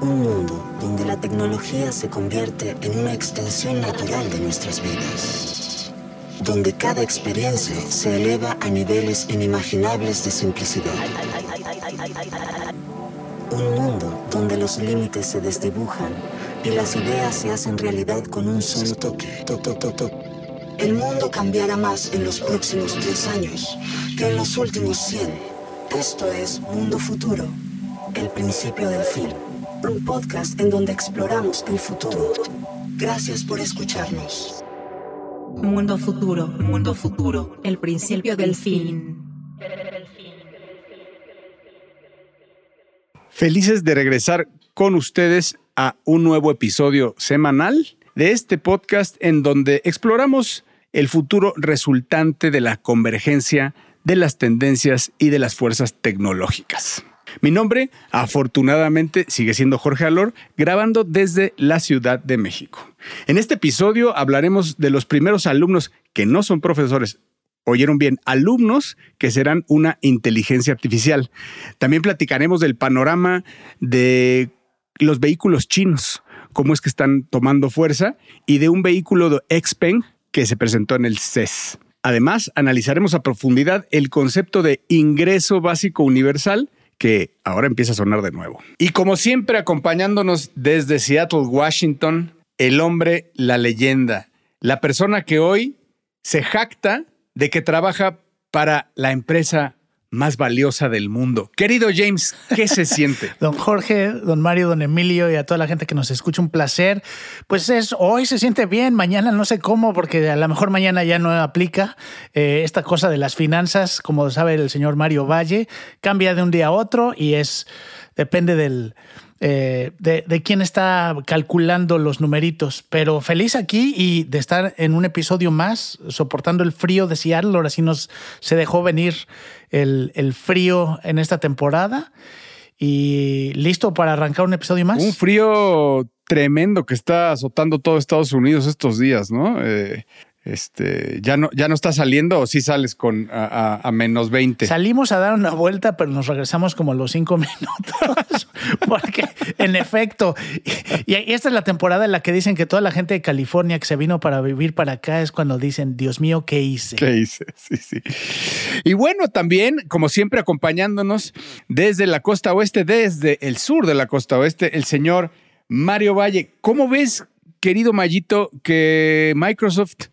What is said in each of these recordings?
un mundo donde la tecnología se convierte en una extensión natural de nuestras vidas, donde cada experiencia se eleva a niveles inimaginables de simplicidad. Un mundo donde los límites se desdibujan y las ideas se hacen realidad con un solo toque. El mundo cambiará más en los próximos 10 años que en los últimos 100. Esto es Mundo Futuro, el principio del fin. Un podcast en donde exploramos el futuro. Gracias por escucharnos. Mundo Futuro, Mundo Futuro, el principio del fin. Felices de regresar con ustedes a un nuevo episodio semanal de este podcast en donde exploramos el futuro resultante de la convergencia de las tendencias y de las fuerzas tecnológicas. Mi nombre, afortunadamente, sigue siendo Jorge Alor, grabando desde la Ciudad de México. En este episodio hablaremos de los primeros alumnos que no son profesores, oyeron bien, alumnos que serán una inteligencia artificial. También platicaremos del panorama de los vehículos chinos, cómo es que están tomando fuerza, y de un vehículo de Xpeng que se presentó en el CES. Además, analizaremos a profundidad el concepto de ingreso básico universal que ahora empieza a sonar de nuevo. Y como siempre, acompañándonos desde Seattle, Washington, el hombre, la leyenda, la persona que hoy se jacta de que trabaja para la empresa más valiosa del mundo. Querido James, ¿qué se siente? don Jorge, don Mario, don Emilio y a toda la gente que nos escucha, un placer. Pues es, hoy se siente bien, mañana no sé cómo, porque a lo mejor mañana ya no aplica eh, esta cosa de las finanzas, como sabe el señor Mario Valle, cambia de un día a otro y es, depende del, eh, de, quién está calculando los numeritos. Pero feliz aquí y de estar en un episodio más, soportando el frío de Seattle. Ahora sí nos se dejó venir el, el frío en esta temporada. Y listo para arrancar un episodio más. Un frío tremendo que está azotando todo Estados Unidos estos días, ¿no? Eh, este, ya no, ya no está saliendo o sí sales con a, menos 20. Salimos a dar una vuelta, pero nos regresamos como a los cinco minutos. porque, en efecto, y, esta es la temporada en la que dicen que toda la gente de California que se vino para vivir para acá es cuando dicen, Dios mío, ¿qué hice? ¿Qué hice? Sí, sí. Y bueno, también, como siempre, acompañándonos desde la costa oeste, desde el sur de la costa oeste, el señor Mario Valle. ¿Cómo ves, querido Mayito, que Microsoft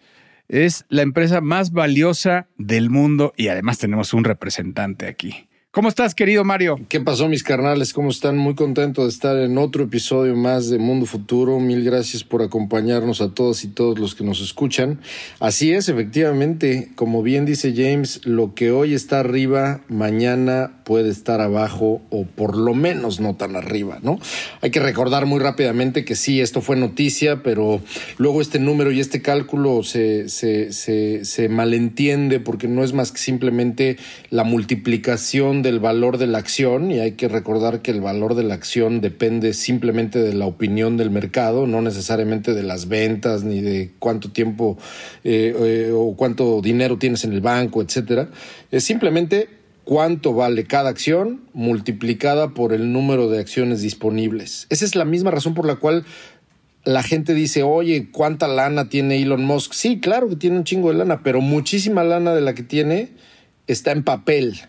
es la empresa más valiosa del mundo y además tenemos un representante aquí. ¿Cómo estás, querido Mario? ¿Qué pasó, mis carnales? ¿Cómo están? Muy contento de estar en otro episodio más de Mundo Futuro. Mil gracias por acompañarnos a todos y todos los que nos escuchan. Así es, efectivamente, como bien dice James, lo que hoy está arriba, mañana puede estar abajo o por lo menos no tan arriba, ¿no? Hay que recordar muy rápidamente que sí, esto fue noticia, pero luego este número y este cálculo se, se, se, se malentiende porque no es más que simplemente la multiplicación del valor de la acción y hay que recordar que el valor de la acción depende simplemente de la opinión del mercado, no necesariamente de las ventas ni de cuánto tiempo eh, eh, o cuánto dinero tienes en el banco, etcétera. Es simplemente cuánto vale cada acción multiplicada por el número de acciones disponibles. Esa es la misma razón por la cual la gente dice, oye, ¿cuánta lana tiene Elon Musk? Sí, claro que tiene un chingo de lana, pero muchísima lana de la que tiene está en papel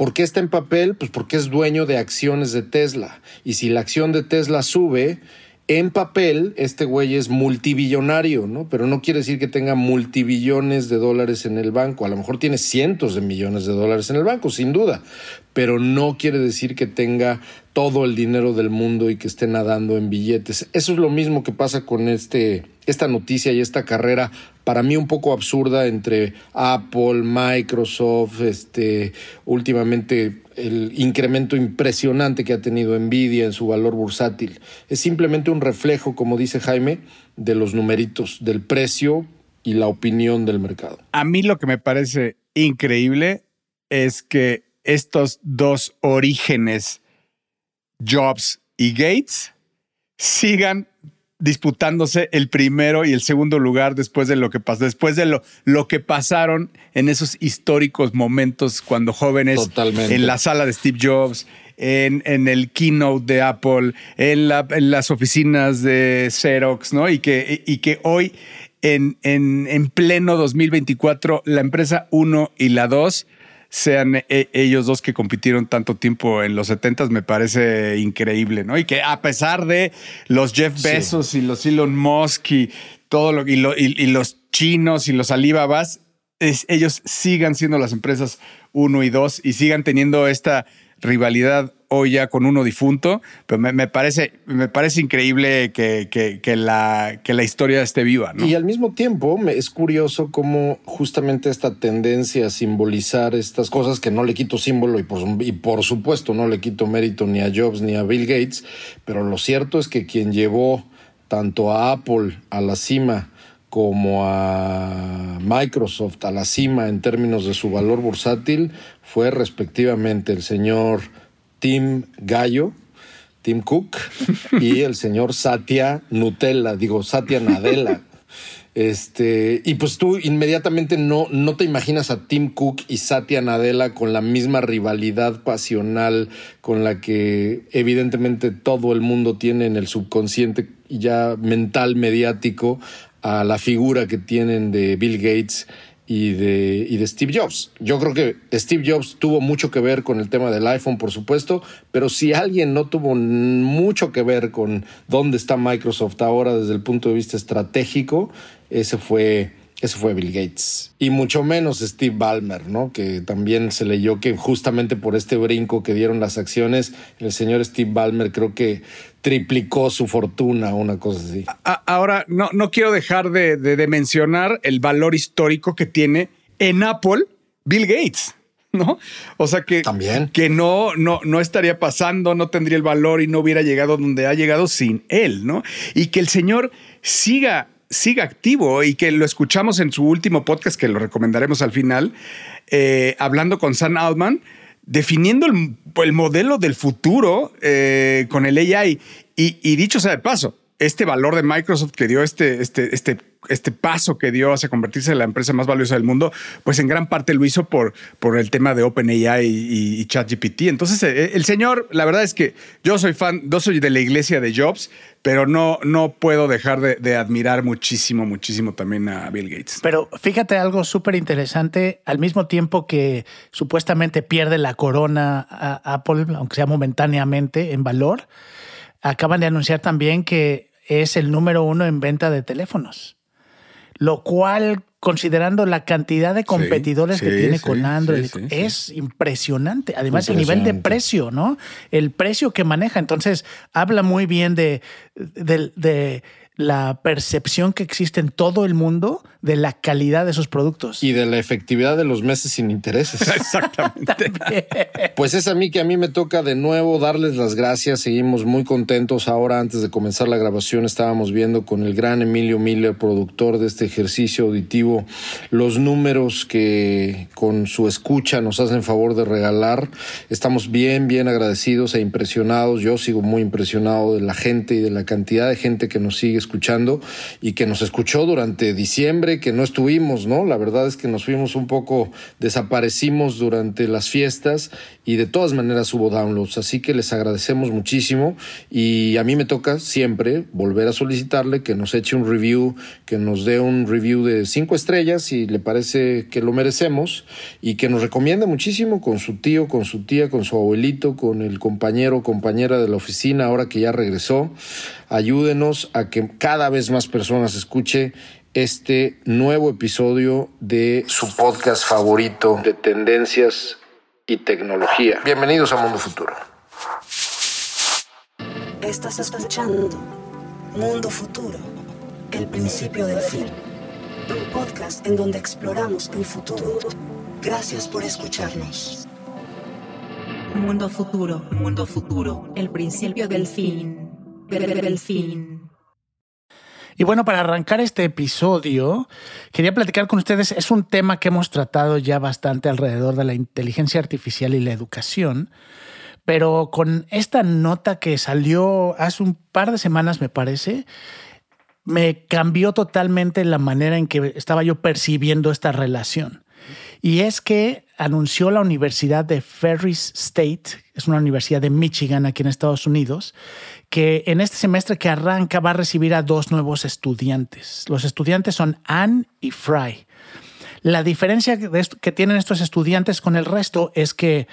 ¿Por qué está en papel? Pues porque es dueño de acciones de Tesla. Y si la acción de Tesla sube, en papel este güey es multibillonario, ¿no? Pero no quiere decir que tenga multibillones de dólares en el banco. A lo mejor tiene cientos de millones de dólares en el banco, sin duda. Pero no quiere decir que tenga todo el dinero del mundo y que esté nadando en billetes. Eso es lo mismo que pasa con este, esta noticia y esta carrera para mí un poco absurda entre Apple, Microsoft, este, últimamente el incremento impresionante que ha tenido Nvidia en su valor bursátil. Es simplemente un reflejo, como dice Jaime, de los numeritos, del precio y la opinión del mercado. A mí lo que me parece increíble es que estos dos orígenes, Jobs y Gates, sigan disputándose el primero y el segundo lugar después de lo que pasó, después de lo, lo que pasaron en esos históricos momentos cuando jóvenes en la sala de Steve Jobs, en, en el keynote de Apple, en, la- en las oficinas de Xerox, ¿no? Y que, y que hoy, en, en, en pleno 2024, la empresa 1 y la 2 sean e- ellos dos que compitieron tanto tiempo en los 70 me parece increíble, ¿no? Y que a pesar de los Jeff Sí. Bezos y los Elon Musk y todo lo y, lo- y- y los chinos y los Alibabas, es- ellos sigan siendo las empresas uno y dos y sigan teniendo esta rivalidad hoy ya con uno difunto, pero me, parece, me parece increíble que, que- la, que la historia esté viva, ¿no? Y al mismo tiempo es curioso cómo justamente esta tendencia a simbolizar estas cosas que no le quito símbolo y por, y por supuesto no le quito mérito ni a Jobs ni a Bill Gates, pero lo cierto es que quien llevó tanto a Apple a la cima como a Microsoft a la cima en términos de su valor bursátil fue respectivamente el señor Tim Gallo, Tim Cook y el señor Satya Nutella, digo Satya Nadella. Este, y pues tú inmediatamente no, no te imaginas a Tim Cook y Satya Nadella con la misma rivalidad pasional con la que evidentemente todo el mundo tiene en el subconsciente ya mental mediático a la figura que tienen de Bill Gates y de, y de Steve Jobs. Yo creo que Steve Jobs tuvo mucho que ver con el tema del iPhone, por supuesto, pero si alguien no tuvo mucho que ver con dónde está Microsoft ahora desde el punto de vista estratégico, ese fue, ese fue Bill Gates. Y mucho menos Steve Ballmer, ¿no? Que también se leyó que justamente por este brinco que dieron las acciones, el señor Steve Ballmer creo que triplicó su fortuna, una cosa así. Ahora, no, no quiero dejar de, de- de mencionar el valor histórico que tiene en Apple Bill Gates. ¿No? O sea que, También. que no, no, no estaría pasando, no tendría el valor y no hubiera llegado donde ha llegado sin él, ¿no? Y que el señor siga, siga activo y que lo escuchamos en su último podcast, que lo recomendaremos al final, eh, hablando con Sam Altman, definiendo el, el modelo del futuro eh, con el AI. Y, y dicho sea de paso, este valor de Microsoft que dio este, este, este, este paso que dio hacia convertirse en la empresa más valiosa del mundo, pues en gran parte lo hizo por, por el tema de OpenAI y, y ChatGPT. Entonces, eh, el señor, la verdad es que yo soy fan, yo soy de la iglesia de Jobs, pero no, no puedo dejar de, de admirar muchísimo, muchísimo también a Bill Gates. Pero fíjate algo súper interesante, al mismo tiempo que supuestamente pierde la corona a Apple, aunque sea momentáneamente en valor, acaban de anunciar también que es el número uno en venta de teléfonos. Lo cual, considerando la cantidad de competidores que sí, tiene sí, con Android, es impresionante. Además, el nivel de precio, ¿no? El precio que maneja. Entonces, habla muy bien de, de, de la percepción que existe en todo el mundo de la calidad de sus productos. Y de la efectividad de los meses sin intereses. Exactamente. Pues es a mí que a mí me toca de nuevo darles las gracias. Seguimos muy contentos. Ahora, antes de comenzar la grabación, estábamos viendo con el gran Emilio Miller, productor de este ejercicio auditivo, los números que con su escucha nos hacen favor de regalar. Estamos bien, bien agradecidos e impresionados. Yo sigo muy impresionado de la gente y de la cantidad de gente que nos sigue escuchando y que nos escuchó durante diciembre, que no estuvimos, ¿no? La verdad es que nos fuimos un poco, desaparecimos durante las fiestas y de todas maneras hubo downloads, así que les agradecemos muchísimo y a mí me toca siempre volver a solicitarle que nos eche un review, que nos dé un review de cinco estrellas si le parece que lo merecemos y que nos recomiende muchísimo con su tío, con su tía, con su abuelito, con el compañero o compañera de la oficina ahora que ya regresó. Ayúdenos a que cada vez más personas escuche este nuevo episodio de su podcast favorito de tendencias y tecnología. Bienvenidos a Mundo Futuro. Estás escuchando Mundo Futuro, el principio del fin. Un podcast en donde exploramos el futuro. Gracias por escucharnos. Mundo futuro, mundo futuro, el principio del fin, del del fin. Y bueno, para arrancar este episodio, quería platicar con ustedes. Es un tema que hemos tratado ya bastante alrededor de la inteligencia artificial y la educación, pero con esta nota que salió hace un par de semanas, me parece, me cambió totalmente la manera en que estaba yo percibiendo esta relación. Y es que anunció la Universidad de Ferris State, es una universidad de Michigan aquí en Estados Unidos, que en este semestre que arranca va a recibir a dos nuevos estudiantes. Los estudiantes son Anne y Fry. La diferencia que tienen estos estudiantes con el resto es que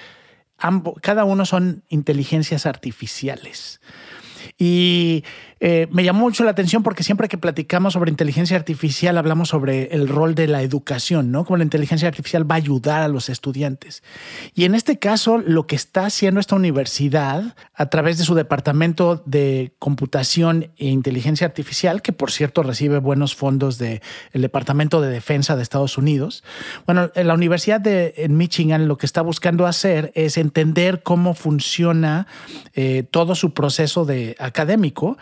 cada uno son inteligencias artificiales. Y eh, me llamó mucho la atención porque siempre que platicamos sobre inteligencia artificial hablamos sobre el rol de la educación, ¿no? Cómo la inteligencia artificial va a ayudar a los estudiantes. Y en este caso, lo que está haciendo esta universidad a través de su departamento de computación e inteligencia artificial, que por cierto recibe buenos fondos del Departamento de Defensa de Estados Unidos. Bueno, la Universidad de en Michigan lo que está buscando hacer es entender cómo funciona eh, todo su proceso de académico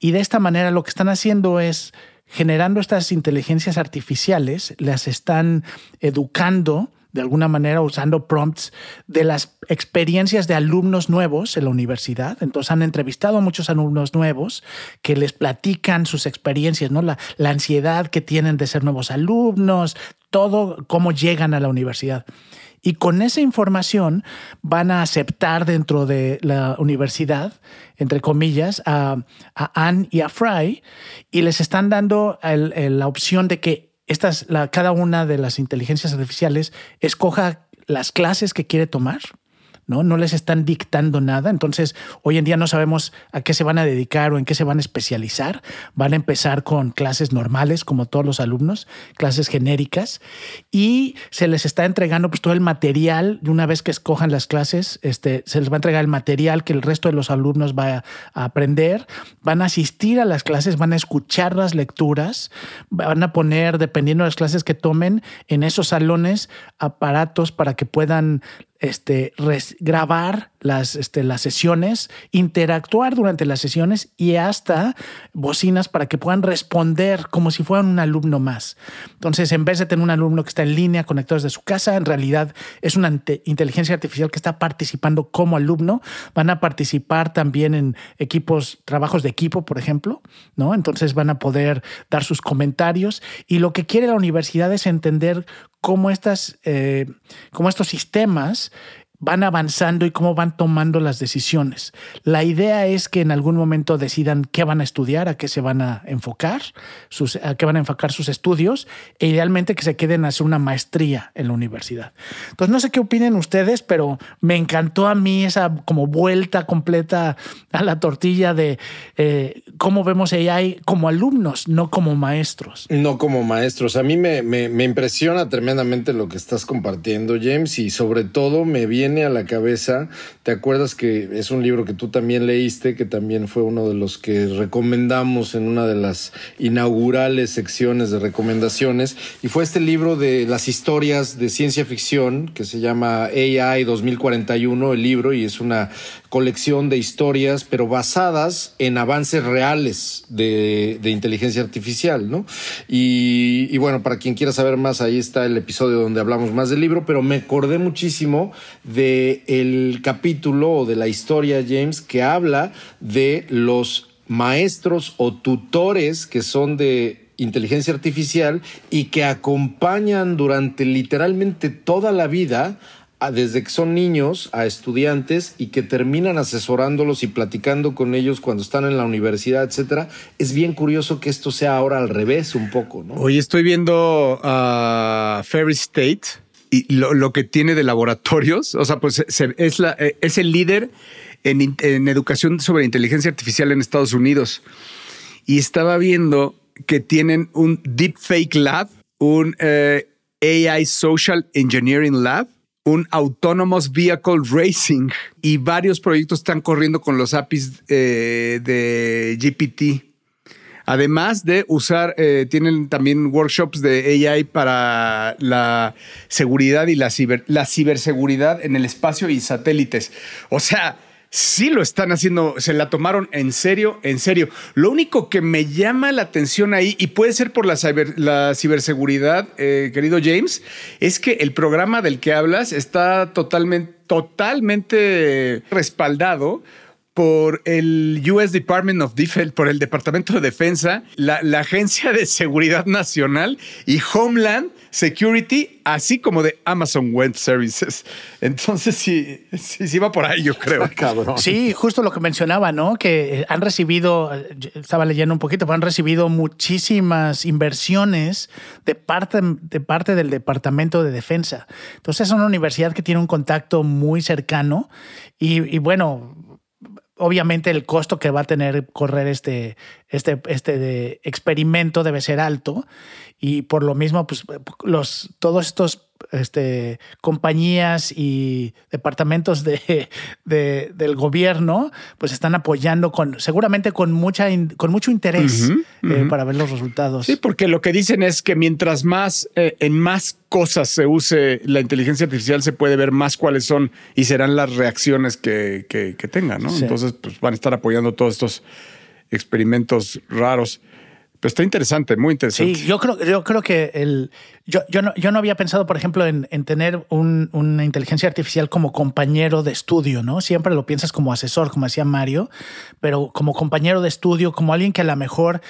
y de esta manera lo que están haciendo es generando estas inteligencias artificiales, las están educando de alguna manera usando prompts de las experiencias de alumnos nuevos en la universidad. Entonces han entrevistado a muchos alumnos nuevos que les platican sus experiencias, ¿no? La, la ansiedad que tienen de ser nuevos alumnos, todo cómo llegan a la universidad. Y con esa información van a aceptar dentro de la universidad, entre comillas, a, a Anne y a Fry y les están dando la opción de que estas, la, cada una de las inteligencias artificiales escoja las clases que quiere tomar ¿no? No les están dictando nada. Entonces, hoy en día no sabemos a qué se van a dedicar o en qué se van a especializar. Van a empezar con clases normales, como todos los alumnos, clases genéricas, y se les está entregando pues, todo el material. Una vez que escojan las clases, este, se les va a entregar el material que el resto de los alumnos va a aprender. Van a asistir a las clases, van a escuchar las lecturas, van a poner, dependiendo de las clases que tomen, en esos salones aparatos para que puedan este, grabar las, este, las sesiones, interactuar durante las sesiones y hasta bocinas para que puedan responder como si fueran un alumno más. Entonces, en vez de tener un alumno que está en línea conectado desde su casa, en realidad es una inteligencia artificial que está participando como alumno. Van a participar también en equipos, trabajos de equipo, por ejemplo, ¿no? Entonces van a poder dar sus comentarios y lo que quiere la universidad es entender cómo, estas, eh, cómo estos sistemas van avanzando y cómo van tomando las decisiones. La idea es que en algún momento decidan qué van a estudiar, a qué se van a enfocar, sus, a qué van a enfocar sus estudios e idealmente que se queden a hacer una maestría en la universidad. Entonces no sé qué opinen ustedes, pero me encantó a mí esa como vuelta completa a la tortilla de eh, cómo vemos AI como alumnos, no como maestros. No como maestros. A mí me, me, me impresiona tremendamente lo que estás compartiendo, James, y sobre todo me viene a la cabeza, ¿te acuerdas que es un libro que tú también leíste, que también fue uno de los que recomendamos en una de las inaugurales secciones de recomendaciones? Y fue este libro de las historias de ciencia ficción que se llama AI 2041, el libro, y es una colección de historias, pero basadas en avances reales de, inteligencia artificial, ¿no? Y, y, bueno, para quien quiera saber más, ahí está el episodio donde hablamos más del libro, pero me acordé muchísimo de el capítulo o de la historia, James, que habla de los maestros o tutores que son de inteligencia artificial y que acompañan durante literalmente toda la vida desde que son niños a estudiantes y que terminan asesorándolos y platicando con ellos cuando están en la universidad, etcétera. Es bien curioso que esto sea ahora al revés un poco, ¿no? Hoy estoy viendo a Ferris State y lo, que tiene de laboratorios, o sea, pues es, la, es el líder en, educación sobre inteligencia artificial en Estados Unidos. Y estaba viendo que tienen un Deepfake Lab, un eh, AI Social Engineering Lab un Autonomous Vehicle Racing y varios proyectos están corriendo con los APIs eh, de GPT. Además de usar, eh, tienen también workshops de AI para la seguridad y la, ciberseguridad en el espacio y satélites. O sea, sí lo están haciendo, se la tomaron en serio, en serio. Lo único que me llama la atención ahí, y puede ser por la, la ciberseguridad, eh, querido James, es que el programa del que hablas está totalmente, totalmente respaldado por el US Department of Defense, por el Departamento de Defensa, la, la Agencia de Seguridad Nacional y Homeland Security, así como de Amazon Web Services. Entonces sí, sí, sí va por ahí, yo creo. Cabrón. Sí, justo lo que mencionaba, ¿no? Que eh, han recibido, eh, estaba leyendo un poquito, pero han recibido muchísimas inversiones de parte, de parte del Departamento de Defensa. Entonces es una universidad que tiene un contacto muy cercano y, y bueno, obviamente el costo que va a tener correr este, este, este experimento debe ser alto y por lo mismo, pues los, todos estos este, compañías y departamentos de, de- del gobierno pues están apoyando con seguramente con mucha con mucho interés eh, para ver los resultados. Sí, porque lo que dicen es que mientras más eh, en más cosas se use la inteligencia artificial, se puede ver más cuáles son y serán las reacciones que, que, que tenga, ¿no? Sí. Entonces, pues van a estar apoyando todos estos experimentos raros. Pero está interesante, muy interesante. Sí, yo creo, yo creo que el, yo, yo, no, yo no había pensado, por ejemplo, en, en tener un- una inteligencia artificial como compañero de estudio, ¿no? Siempre lo piensas como asesor, como decía Mario, pero como compañero de estudio, como alguien que a lo mejor,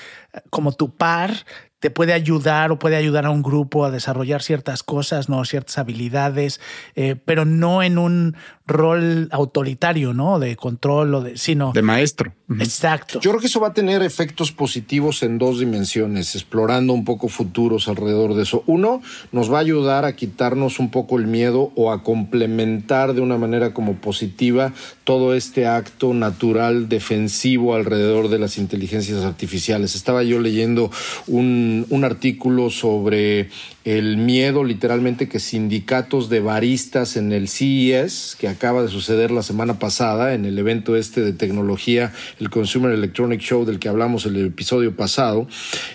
como tu par, te puede ayudar o puede ayudar a un grupo a desarrollar ciertas cosas, ¿no? Ciertas habilidades, eh, pero no en un rol autoritario, ¿no? De control o de, sino... De maestro. Exacto. Yo creo que eso va a tener efectos positivos en dos dimensiones, explorando un poco futuros alrededor de eso. Uno, nos va a ayudar a quitarnos un poco el miedo o a complementar de una manera como positiva todo este acto natural defensivo alrededor de las inteligencias artificiales. Estaba yo leyendo un, un artículo sobre el miedo literalmente que sindicatos de baristas en el CES, que acaba de suceder la semana pasada en el evento este de tecnología, el Consumer Electronic Show del que hablamos el episodio pasado,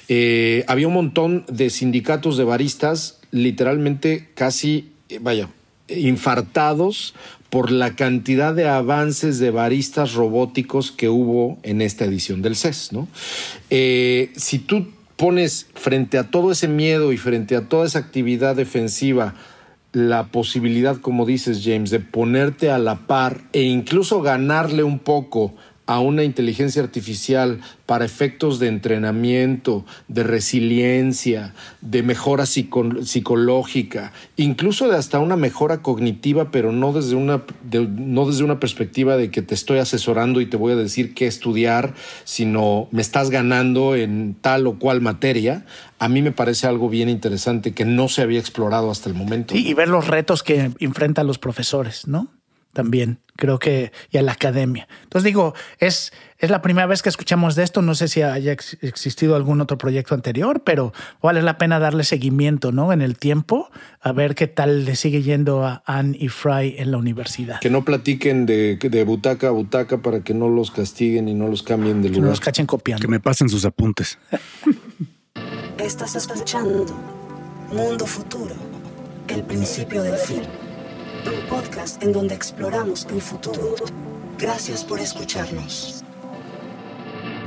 eh, había un montón de sindicatos de baristas literalmente casi, eh, vaya, infartados por la cantidad de avances de baristas robóticos que hubo en esta edición del CES, ¿no? Eh, si tú pones frente a todo ese miedo y frente a toda esa actividad defensiva la posibilidad, como dices James, de ponerte a la par e incluso ganarle un poco a una inteligencia artificial para efectos de entrenamiento, de resiliencia, de mejora psico- psicológica, incluso de hasta una mejora cognitiva, pero no desde una, no desde una perspectiva de que te estoy asesorando y te voy a decir qué estudiar, sino me estás ganando en tal o cual materia, a mí me parece algo bien interesante que no se había explorado hasta el momento. Y ver los retos que enfrentan los profesores, ¿no? También creo que y a la academia. Entonces digo, es, es la primera vez que escuchamos de esto. No sé si haya ex- existido algún otro proyecto anterior, pero vale la pena darle seguimiento, ¿no? En el tiempo, a ver qué tal le sigue yendo a Anne y Fry en la universidad. Que no platiquen de, de butaca a butaca para que no los castiguen y no los cambien de Que no lugar. los cachen copiando. Que me pasen sus apuntes. Estás escuchando Mundo Futuro, el principio del fin. Un podcast en donde exploramos el futuro. Gracias por escucharnos.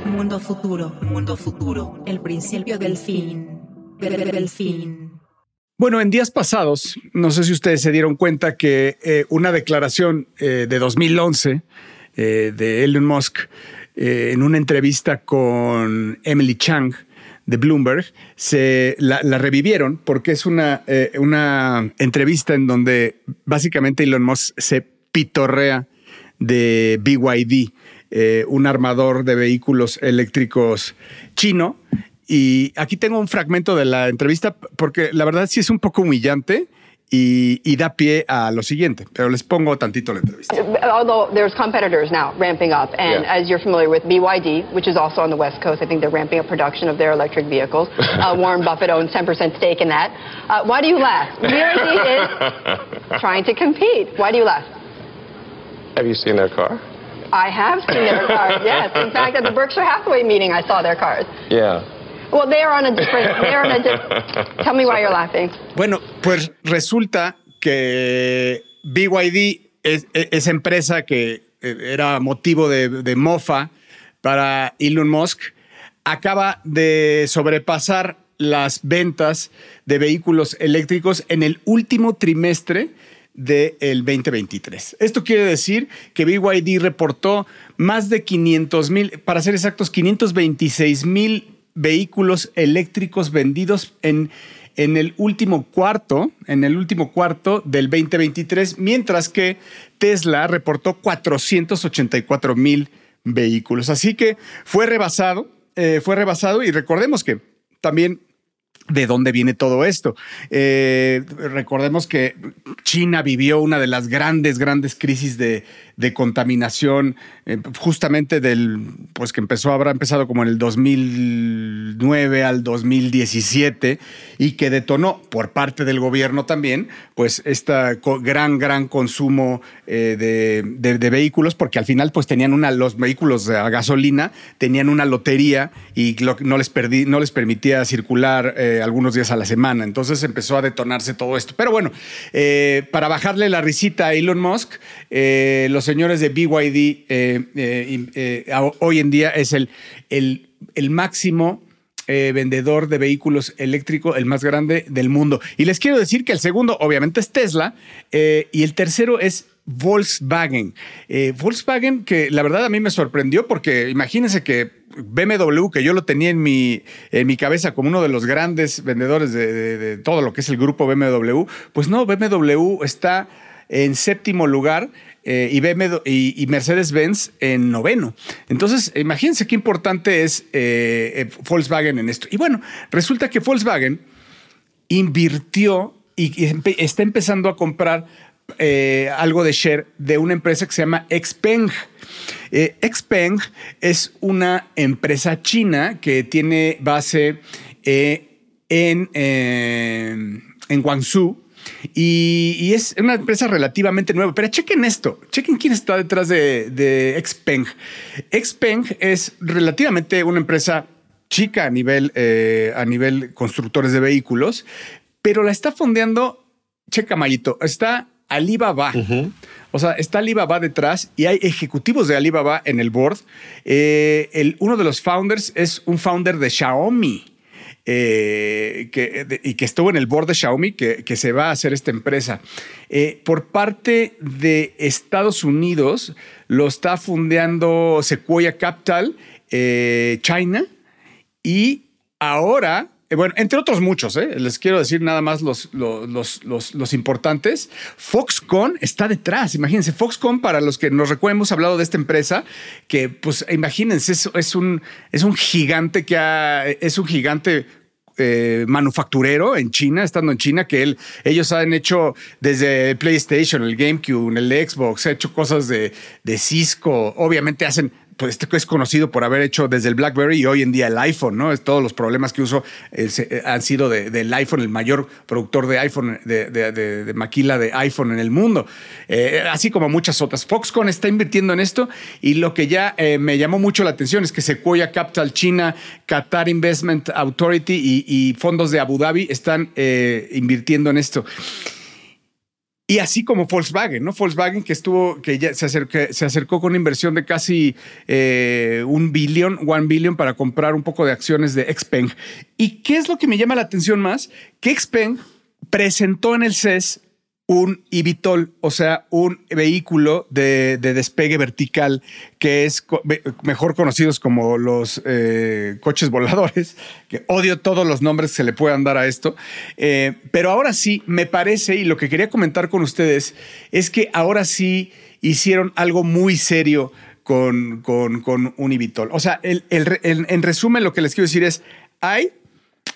Mundo futuro, mundo futuro, el principio del fin, del, del fin. Bueno, en días pasados, no sé si ustedes se dieron cuenta que eh, una declaración eh, de 2011 eh, de Elon Musk eh, en una entrevista con Emily Chang de Bloomberg, se la, revivieron porque es una, eh, una entrevista en donde básicamente Elon Musk se pitorrea de BYD, eh, un armador de vehículos eléctricos chino. Y aquí tengo un fragmento de la entrevista porque la verdad sí es un poco humillante y, y da pie a lo siguiente, pero les pongo tantito la entrevista. Although there's competitors now ramping up, and Yeah. as you're familiar with BYD, which is also on the West Coast, I think they're ramping up production of their electric vehicles. Uh, Warren Buffett owns 10% stake in that. Uh, why do you laugh? BYD is trying to compete. Why do you laugh? Have you seen their car? I have seen their cars. Yes, in fact, at the Berkshire Hathaway meeting, I saw their cars. Yeah. Well, they are on a different. On a different. Tell me why you're laughing. Bueno, pues resulta que BYD es, es empresa que eh, era motivo de, de mofa para Elon Musk, acaba de sobrepasar las ventas de vehículos eléctricos en el último trimestre del 2023. Esto quiere decir que BYD reportó más de 500 mil, para ser exactos, 526 mil vehículos eléctricos vendidos en, en el último cuarto, en el último cuarto del 2023, mientras que Tesla reportó 484 mil vehículos. Así que fue rebasado, eh, fue rebasado y recordemos que también de dónde viene todo esto. Eh, recordemos que China vivió una de las grandes, grandes crisis de, de contaminación, eh, justamente del, pues que empezó, habrá empezado como en el 2009 al 2017 y que detonó por parte del gobierno también, pues este gran, gran consumo eh, de, de, vehículos, porque al final pues tenían una, los vehículos a gasolina tenían una lotería y no, les no les permitía circular eh, algunos días a la semana. Entonces empezó a detonarse todo esto. Pero bueno, para bajarle la risita a Elon Musk, los señores de BYD eh, eh, eh, hoy en día es el, máximo vendedor de vehículos eléctricos, el más grande del mundo. Y les quiero decir que el segundo, obviamente, es Tesla y el tercero es Volkswagen. Volkswagen, que la verdad a mí me sorprendió porque imagínense que BMW, que yo lo tenía en mi, cabeza como uno de los grandes vendedores de, de todo lo que es el grupo BMW, pues no, BMW está en séptimo lugar eh, y, y, Mercedes-Benz en noveno. Entonces, imagínense qué importante es eh, eh, Volkswagen en esto. Y bueno, resulta que Volkswagen invirtió y, está empezando a comprar algo de share de una empresa que se llama Xpeng. Xpeng es una empresa china que tiene base en, en Guangzhou y, es una empresa relativamente nueva. Pero chequen esto, chequen quién está detrás de, de Xpeng. Xpeng es relativamente una empresa chica a nivel, eh, a nivel constructores de vehículos, pero la está fondeando, checa Mayito, está Alibaba. O sea, está Alibaba detrás y hay ejecutivos de Alibaba en el board. Eh, el, uno de los founders es un founder de Xiaomi. Eh, y que estuvo en el board de Xiaomi, que, se va a hacer esta empresa. Eh, por parte de Estados Unidos, lo está fundeando Sequoia Capital, eh, China, y ahora bueno, entre otros muchos, les quiero decir nada más los, los, los, los, importantes. Foxconn está detrás. Imagínense, Foxconn, para los que nos recuerden, hemos hablado de esta empresa que, pues, imagínense, es, es, un, es un gigante que ha, es un gigante eh, manufacturero en China, estando en China, que él, ellos han hecho desde el PlayStation, el GameCube, el Xbox, ha hecho cosas de, de Cisco, obviamente hacen pues este es conocido por haber hecho desde el BlackBerry y hoy en día el iPhone, ¿no? Es todos los problemas que uso eh, eh, han sido del iPhone, el mayor productor de iPhone, de, maquila de iPhone en el mundo, eh, así como muchas otras. Foxconn está invirtiendo en esto y lo que ya me llamó mucho la atención es que Sequoia Capital China, Qatar Investment Authority y fondos de Abu Dhabi están invirtiendo en esto. Y así como Volkswagen, ¿no? Volkswagen que estuvo, que ya se acercó, se acercó con una inversión de casi eh, un billón, one billion para comprar un poco de acciones de Xpeng. ¿Y qué es lo que me llama la atención más? Que Xpeng presentó en el CES un eVTOL, o sea, un vehículo de, despegue vertical que es mejor conocidos como los eh, coches voladores, que odio todos los nombres que se le puedan dar a esto, eh, pero ahora sí me parece, y lo que quería comentar con ustedes, es que ahora sí hicieron algo muy serio con, con, un eVTOL. O sea, en resumen lo que les quiero decir es, hay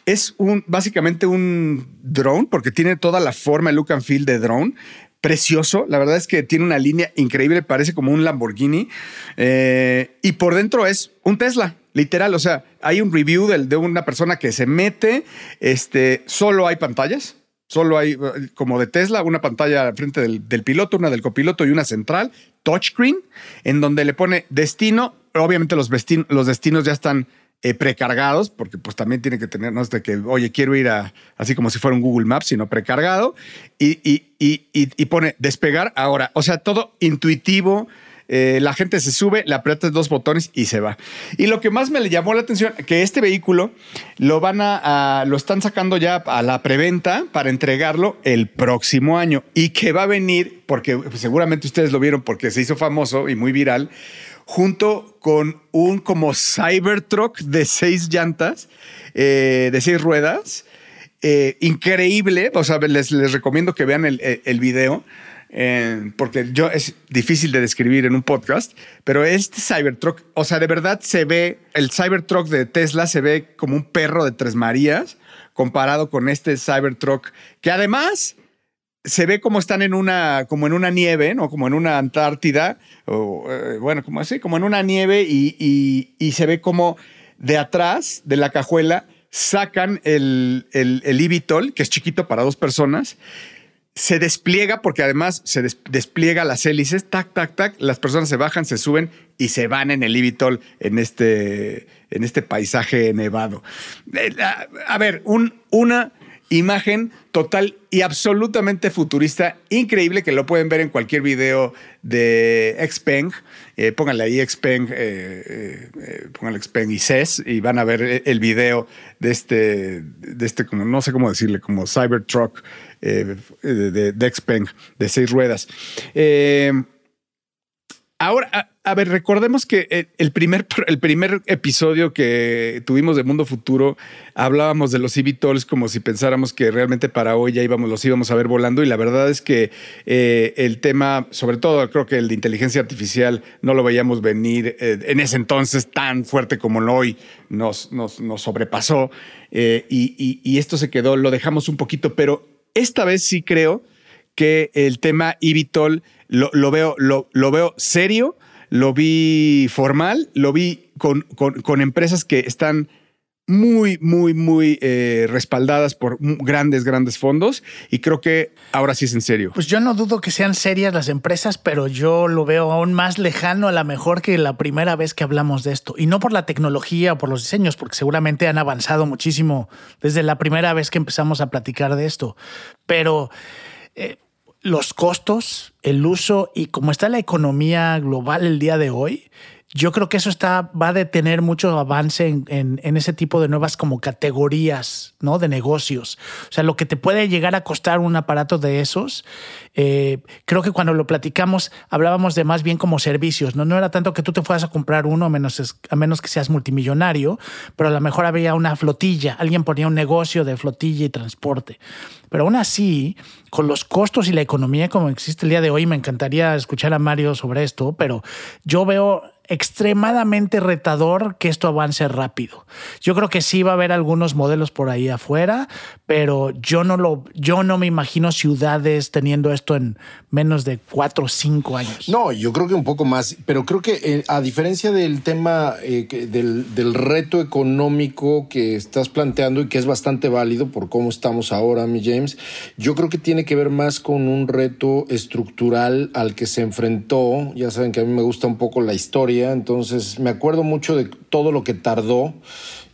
es un, básicamente un drone porque tiene toda la forma, el look and feel de drone. Precioso, la verdad es que tiene una línea increíble, parece como un Lamborghini. Eh, y por dentro es un Tesla, literal. O sea, hay un review de, de una persona que se mete, este, solo hay pantallas, Solo hay, como de Tesla, una pantalla frente del, del, piloto, una del copiloto y una central, touchscreen, en donde le pone destino. Obviamente los, los destinos ya están eh, precargados, porque pues también tiene que tener, no es de que, oye, quiero ir a, así como si fuera un Google Maps, sino precargado, y, y, y, y pone despegar ahora. O sea, todo intuitivo. Eh, la gente se sube, le aprietas dos botones y se va. Y lo que más me le llamó la atención, que este vehículo lo van a, lo están sacando ya a la preventa para entregarlo el próximo año y que va a venir, porque seguramente ustedes lo vieron porque se hizo famoso y muy viral, junto con un como Cybertruck de seis llantas, eh, de seis ruedas, eh, increíble. O sea, les, les recomiendo que vean el, el video. eh, porque yo es difícil de describir en un podcast, pero este Cybertruck, o sea, de verdad se ve, el Cybertruck de Tesla se ve como un perro de tres Marías comparado con este Cybertruck, que además se ve como están en una, como en una nieve, ¿no? Como en una Antártida, o eh, bueno, como así, como en una nieve y, y- se ve como de atrás de la cajuela sacan el, el, el eVTOL, que es chiquito para dos personas, se despliega porque además se des- despliega las hélices, tac, tac, tac, las personas se bajan, se suben y se van en el eVTOL en este, en este paisaje nevado. Eh, a ver, un- una imagen total y absolutamente futurista, increíble que lo pueden ver en cualquier video de Xpeng. Eh, pónganle ahí Xpeng, eh, eh, eh, pónganle Xpeng y CES y van a ver el video de este, de este como no sé cómo decirle, como Cybertruck eh, de, de, de Xpeng, de seis ruedas. Eh, Ahora, a, ver, recordemos que el- el primer, el primer episodio que tuvimos de Mundo Futuro hablábamos de los eVTOLs como si pensáramos que realmente para hoy ya íbamos, los íbamos a ver volando y la verdad es que eh, el tema, sobre todo creo que el de inteligencia artificial no lo veíamos venir eh, en ese entonces tan fuerte como lo hoy nos, nos, nos sobrepasó eh, y, y- y esto se quedó, lo dejamos un poquito, pero esta vez sí creo que el tema eVTOL lo, lo veo, lo, lo veo serio, lo vi formal, lo vi con, con- empresas que están muy, muy, muy eh, respaldadas por grandes, grandes fondos y creo que ahora sí es en serio. Pues yo no dudo que sean serias las empresas, pero yo lo veo aún más lejano a la mejor que la primera vez que hablamos de esto. Y no por la tecnología o por los diseños, porque seguramente han avanzado muchísimo desde la primera vez que empezamos a platicar de esto. Pero eh, los costos, el uso y cómo está la economía global el día de hoy, yo creo que eso está, va a detener mucho avance en, ese tipo de nuevas como categorías ¿no? de negocios. O sea, lo que te puede llegar a costar un aparato de esos, eh, creo que cuando lo platicamos hablábamos de más bien como servicios. ¿no? no era tanto que tú te fueras a comprar uno a menos, a menos que seas multimillonario, pero a lo mejor había una flotilla, alguien ponía un negocio de flotilla y transporte. Pero aún así, con los costos y la economía como existe el día de hoy, me encantaría escuchar a Mario sobre esto, pero yo veo extremadamente retador que esto avance rápido. Yo creo que sí va a haber algunos modelos por ahí afuera, pero yo no lo, yo no me imagino ciudades teniendo esto en menos de cuatro o cinco años. No, yo creo que un poco más, pero creo que eh, a diferencia del tema eh, del, del reto económico que estás planteando y que es bastante válido por cómo estamos ahora, mi James, yo creo que tiene que ver más con un reto estructural al que se enfrentó. Ya saben que a mí me gusta un poco la historia, entonces me acuerdo mucho de todo lo que tardó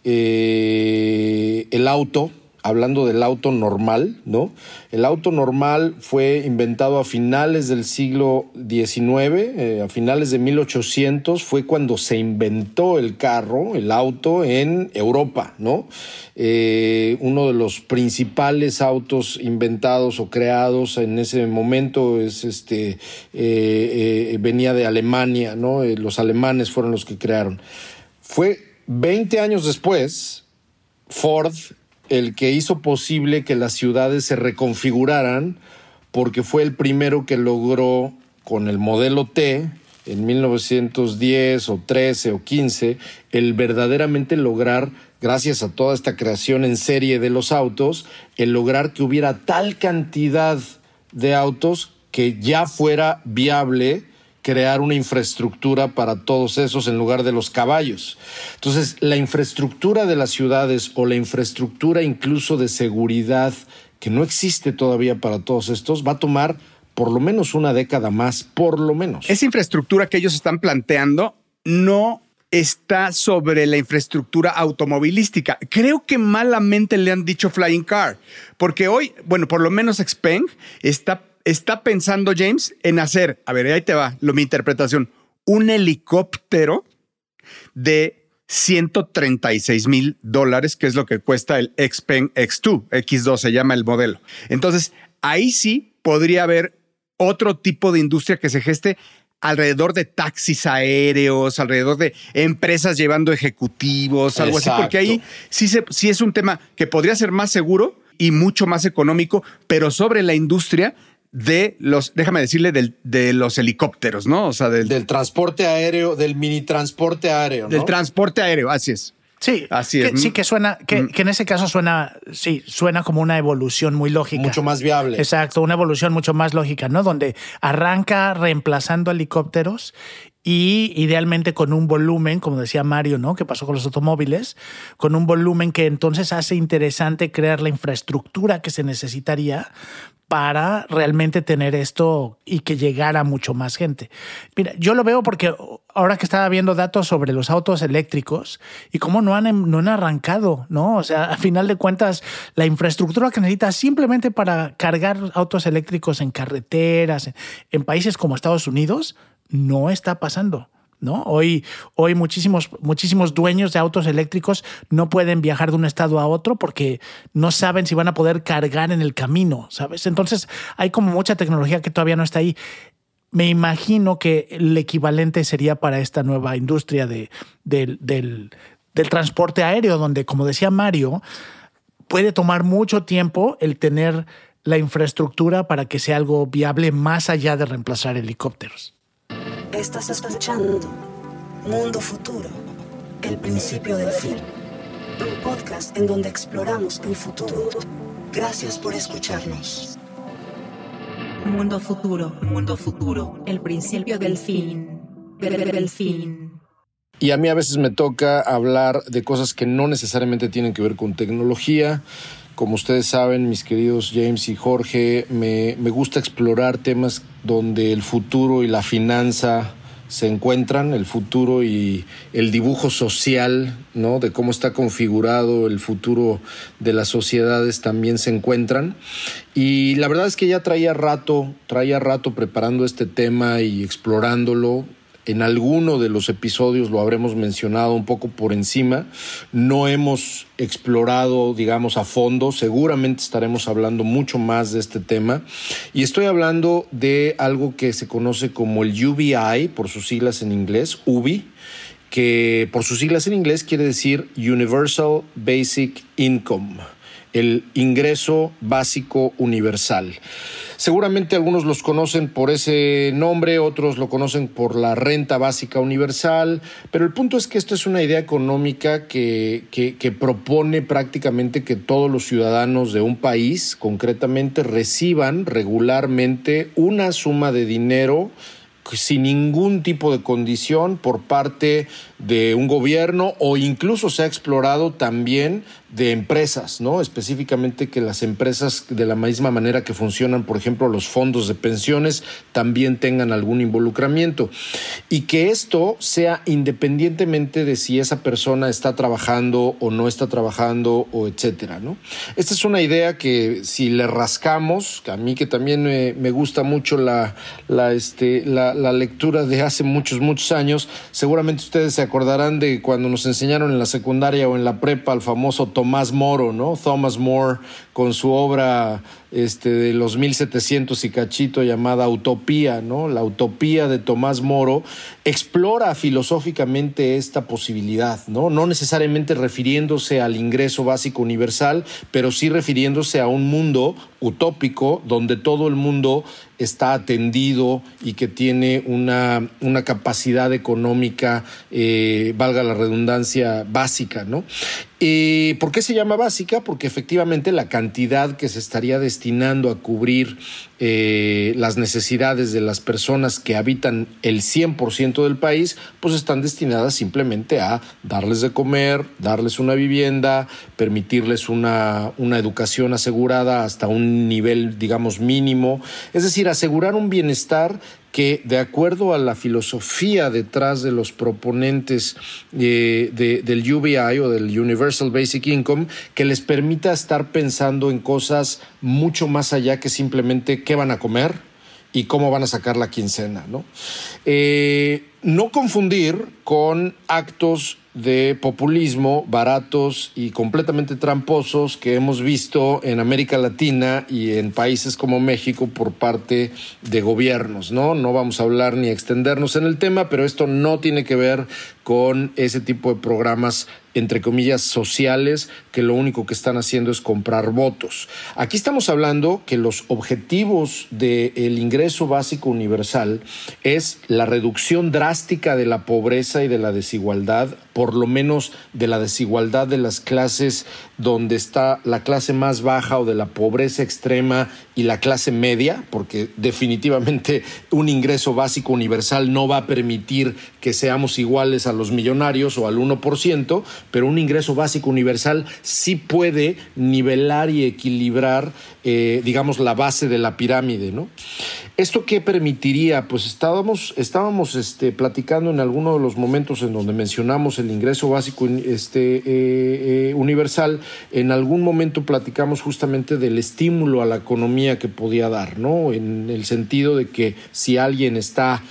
eh, el auto hablando del auto normal, ¿no? El auto normal fue inventado a finales del siglo XIX, eh, a finales de 1800 fue cuando se inventó el carro, el auto en Europa, ¿no? Eh, uno de los principales autos inventados o creados en ese momento es este eh, venía de Alemania, ¿no? Los alemanes fueron los que crearon. Fue 20 años después Ford el que hizo posible que las ciudades se reconfiguraran porque fue el primero que logró con el modelo T en 1910 o 13 o 15 el verdaderamente lograr gracias a toda esta creación en serie de los autos el lograr que hubiera tal cantidad de autos que ya fuera viable crear una infraestructura para todos esos en lugar de los caballos. Entonces, la infraestructura de las ciudades o la infraestructura incluso de seguridad que no existe todavía para todos estos va a tomar por lo menos una década más, por lo menos. Esa infraestructura que ellos están planteando no está sobre la infraestructura automovilística. Creo que malamente le han dicho flying car, porque hoy, bueno, por lo menos Xpeng está, está pensando, James, en hacer, a ver, ahí te va lo, mi interpretación, un helicóptero de 136 mil dólares, que es lo que cuesta el Xpeng X2, X2 se llama el modelo. Entonces, ahí sí podría haber otro tipo de industria que se geste alrededor de taxis aéreos, alrededor de empresas llevando ejecutivos, algo así, porque ahí sí, se, sí es un tema que podría ser más seguro y mucho más económico, pero sobre la industria de los, déjame decirle, del, de los helicópteros, ¿no? O sea, del, Del transporte aéreo, del mini transporte aéreo, ¿no? del transporte aéreo, así es. Sí, Así que, es. sí que suena, que, Mm. que en ese caso suena, sí, suena como una evolución muy lógica. Mucho más viable. Exacto, una evolución mucho más lógica, ¿no? Donde arranca reemplazando helicópteros y idealmente con un volumen, como decía Mario, ¿no? Que pasó con los automóviles, con un volumen que entonces hace interesante crear la infraestructura que se necesitaría para realmente tener esto y que llegara mucho más gente. Mira, yo lo veo porque ahora que estaba viendo datos sobre los autos eléctricos y cómo no han, no han arrancado, ¿no? O sea, a final de cuentas, la infraestructura que necesitas simplemente para cargar autos eléctricos en carreteras, en países como Estados Unidos, no está pasando. ¿No? Hoy, hoy muchísimos, muchísimos dueños de autos eléctricos no pueden viajar de un estado a otro porque no saben si van a poder cargar en el camino, ¿sabes? Entonces hay como mucha tecnología que todavía no está ahí. Me imagino que el equivalente sería para esta nueva industria de, del, del, del transporte aéreo, donde, como decía Mario, puede tomar mucho tiempo el tener la infraestructura para que sea algo viable más allá de reemplazar helicópteros. Estás escuchando Mundo Futuro, el principio del fin. Un podcast en donde exploramos el futuro. Gracias por escucharnos. Mundo futuro, mundo futuro, el principio del fin, del, del fin. Y a mí a veces me toca hablar de cosas que no necesariamente tienen que ver con tecnología. Como ustedes saben, mis queridos James y Jorge, me, me gusta explorar temas donde el futuro y la finanza se encuentran, el futuro y el dibujo social, ¿no? De cómo está configurado el futuro de las sociedades también se encuentran. Y la verdad es que ya traía rato, traía rato preparando este tema y explorándolo. En alguno de los episodios lo habremos mencionado un poco por encima. No hemos explorado, digamos, a fondo. Seguramente estaremos hablando mucho más de este tema. Y estoy hablando de algo que se conoce como el UBI, por sus siglas en inglés, UBI, que por sus siglas en inglés quiere decir Universal Basic Income, el ingreso básico universal. Seguramente algunos los conocen por ese nombre, otros lo conocen por la renta básica universal, pero el punto es que esto es una idea económica que, que, que propone prácticamente que todos los ciudadanos de un país, concretamente, reciban regularmente una suma de dinero sin ningún tipo de condición por parte de un gobierno o incluso se ha explorado también de empresas, ¿no? Específicamente que las empresas de la misma manera que funcionan, por ejemplo, los fondos de pensiones también tengan algún involucramiento y que esto sea independientemente de si esa persona está trabajando o no está trabajando o etcétera, ¿no? Esta es una idea que si le rascamos, a mí que también me, gusta mucho la, la, este, la lectura de hace muchos, muchos años, seguramente ustedes se acordarán de cuando nos enseñaron en la secundaria o en la prepa al famoso Tomás Moro, ¿no? Thomas More con su obra este, de los 1700 y cachito llamada Utopía, ¿no? La utopía de Tomás Moro explora filosóficamente esta posibilidad, ¿no? No necesariamente refiriéndose al ingreso básico universal, pero sí refiriéndose a un mundo utópico donde todo el mundo está atendido y que tiene una, una capacidad económica, eh, valga la redundancia, básica, ¿no? Eh, ¿Por qué se llama básica? Porque efectivamente la cantidad que se estaría destinando a cubrir eh, las necesidades de las personas que habitan el 100% del país, pues están destinadas simplemente a darles de comer, darles una vivienda, permitirles una, una educación asegurada hasta un nivel, digamos, mínimo, es decir, asegurar un bienestar que de acuerdo a la filosofía detrás de los proponentes eh, de, del UBI o del Universal Basic Income, que les permita estar pensando en cosas mucho más allá que simplemente qué van a comer y cómo van a sacar la quincena. ¿no? Eh, no confundir con actos de populismo baratos y completamente tramposos que hemos visto en América Latina y en países como México por parte de gobiernos, ¿no? No vamos a hablar ni extendernos en el tema, pero esto no tiene que ver con ese tipo de programas entre comillas, sociales que lo único que están haciendo es comprar votos. Aquí estamos hablando que los objetivos del ingreso básico universal es la reducción drástica de la pobreza y de la desigualdad, por lo menos de la desigualdad de las clases donde está la clase más baja o de la pobreza extrema y la clase media, porque definitivamente un ingreso básico universal no va a permitir que seamos iguales a los millonarios o al 1%, pero un ingreso básico universal sí puede nivelar y equilibrar, eh, digamos, la base de la pirámide, ¿no? ¿Esto qué permitiría? Pues estábamos, estábamos este, platicando en alguno de los momentos en donde mencionamos el ingreso básico este, eh, eh, universal, en algún momento platicamos justamente del estímulo a la economía que podía dar, ¿no? En el sentido de que si alguien está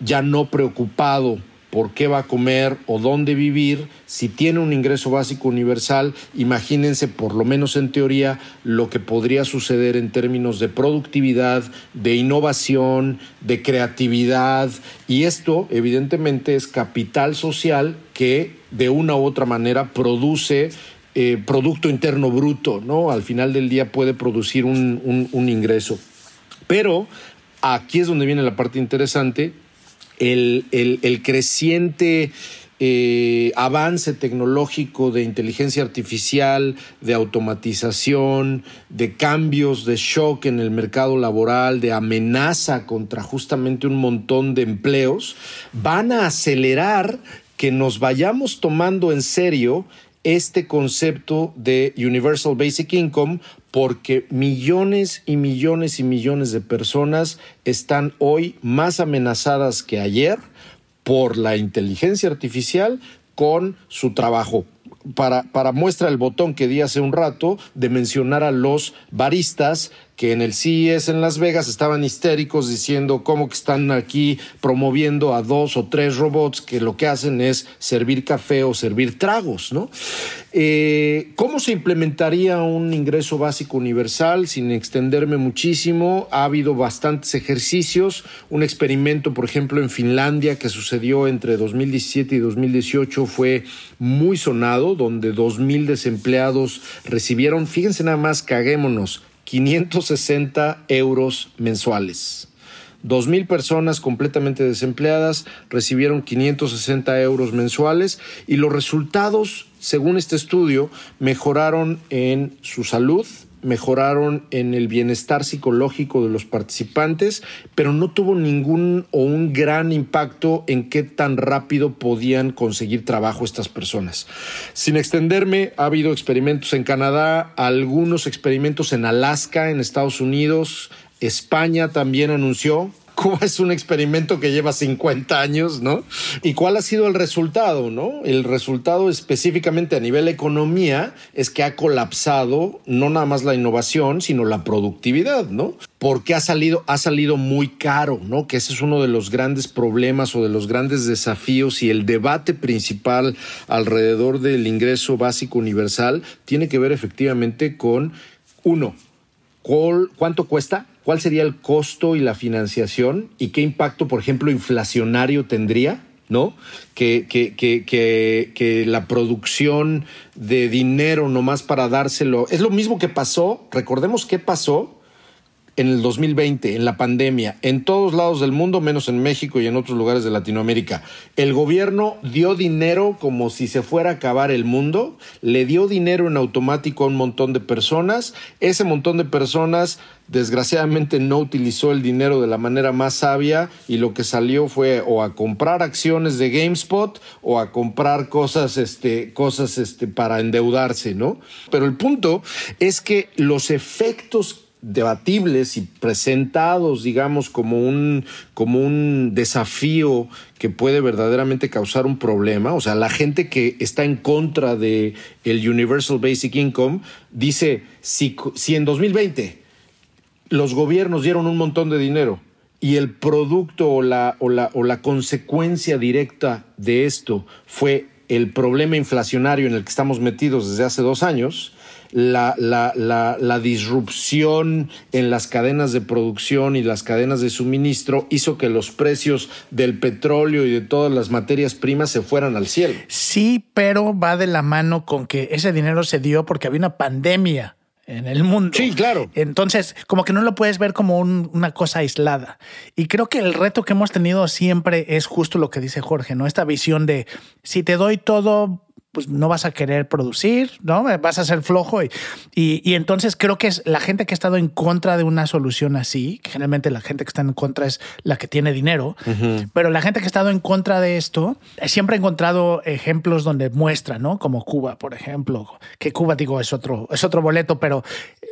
ya no preocupado por qué va a comer o dónde vivir, si tiene un ingreso básico universal, imagínense por lo menos en teoría lo que podría suceder en términos de productividad, de innovación, de creatividad y esto evidentemente es capital social que de una u otra manera produce eh, Producto Interno Bruto, ¿no? Al final del día puede producir un, un ingreso. Pero aquí es donde viene la parte interesante, el, creciente eh, avance tecnológico de inteligencia artificial, de automatización, de cambios de shock en el mercado laboral, de amenaza contra justamente un montón de empleos, van a acelerar que nos vayamos tomando en serio este concepto de Universal Basic Income porque millones y millones y millones de personas están hoy más amenazadas que ayer por la inteligencia artificial con su trabajo. Para, para muestra el botón que di hace un rato de mencionar a los baristas que en el CES en Las Vegas estaban histéricos diciendo cómo que están aquí promoviendo a dos o tres robots que lo que hacen es servir café o servir tragos, ¿no? Eh, ¿Cómo se implementaría un ingreso básico universal? Sin extenderme muchísimo, ha habido bastantes ejercicios. Un experimento, por ejemplo, en Finlandia que sucedió entre 2017 y 2018 fue muy sonado, donde 2.000 desempleados recibieron, fíjense nada más, caguémonos, 560 euros mensuales. 2.000 personas completamente desempleadas recibieron 560 euros mensuales y los resultados, según este estudio, mejoraron en su salud, mejoraron en el bienestar psicológico de los participantes, pero no tuvo ningún o un gran impacto en qué tan rápido podían conseguir trabajo estas personas. Sin extenderme, ha habido experimentos en Canadá, algunos experimentos en Alaska, en Estados Unidos, España también anunció Cuba es un experimento que lleva 50 años, ¿no? ¿Y cuál ha sido el resultado, no? El resultado específicamente a nivel economía es que ha colapsado no nada más la innovación, sino la productividad, ¿no? Porque ha salido, ha salido muy caro, ¿no? Que ese es uno de los grandes problemas o de los grandes desafíos y el debate principal alrededor del ingreso básico universal tiene que ver efectivamente con, uno, ¿cuánto cuesta? Cuál sería el costo y la financiación y qué impacto, por ejemplo, inflacionario tendría, ¿no? Que, que, que, que, la producción de dinero nomás para dárselo. Es lo mismo que pasó, recordemos qué pasó en el 2020, en la pandemia, en todos lados del mundo, menos en México y en otros lugares de Latinoamérica. El gobierno dio dinero como si se fuera a acabar el mundo, le dio dinero en automático a un montón de personas, ese montón de personas desgraciadamente no utilizó el dinero de la manera más sabia y lo que salió fue o a comprar acciones de GameSpot o a comprar cosas este cosas este para endeudarse, ¿no? Pero el punto es que los efectos debatibles y presentados, digamos, como un, como un desafío que puede verdaderamente causar un problema. O sea, la gente que está en contra de el Universal Basic Income dice, si, si en 2020 los gobiernos dieron un montón de dinero y el producto o la, o la, o la consecuencia directa de esto fue el problema inflacionario en el que estamos metidos desde hace dos años, la, la, la, la, disrupción en las cadenas de producción y las cadenas de suministro hizo que los precios del petróleo y de todas las materias primas se fueran al cielo. Sí, pero va de la mano con que ese dinero se dio porque había una pandemia en el mundo. Sí, claro. Entonces, como que no lo puedes ver como una cosa aislada. Y creo que el reto que hemos tenido siempre es justo lo que dice Jorge, ¿no? Esta visión de si te doy todo, pues no vas a querer producir, ¿no? Vas a ser flojo. Y, y, entonces creo que es la gente que ha estado en contra de una solución así, que generalmente la gente que está en contra es la que tiene dinero, pero la gente que ha estado en contra de esto, siempre ha encontrado ejemplos donde muestra, ¿no? Como Cuba, por ejemplo, que Cuba, digo, es otro, es otro boleto, pero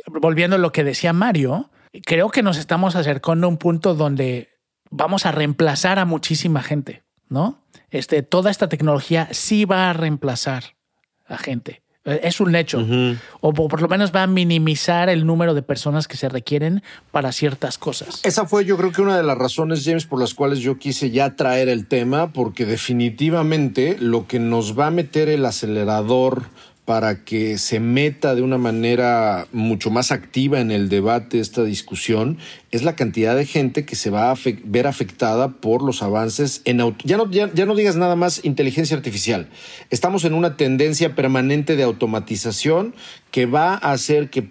volviendo a lo que decía Mario, creo que nos estamos acercando a un punto donde vamos a reemplazar a muchísima gente, ¿no? Este, toda esta tecnología sí va a reemplazar a gente. Es un hecho. O por lo menos va a minimizar el número de personas que se requieren para ciertas cosas. Esa fue yo creo que una de las razones, James, por las cuales yo quise ya traer el tema, porque definitivamente lo que nos va a meter el acelerador para que se meta de una manera mucho más activa en el debate esta discusión es la cantidad de gente que se va a ver afectada por los avances en ya no ya, no digas nada más inteligencia artificial. Estamos en una tendencia permanente de automatización que va a hacer que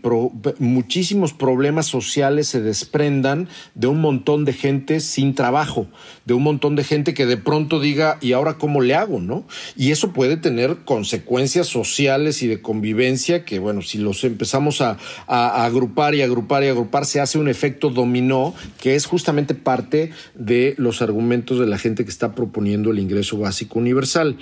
muchísimos problemas sociales se desprendan de un montón de gente sin trabajo, de un montón de gente que de pronto diga, ¿y ahora cómo le hago? ¿no? Y eso puede tener consecuencias sociales y de convivencia que, bueno, si los empezamos a, agrupar y agrupar y agrupar, se hace un efecto dominó, que es justamente parte de los argumentos de la gente que está proponiendo el ingreso básico universal.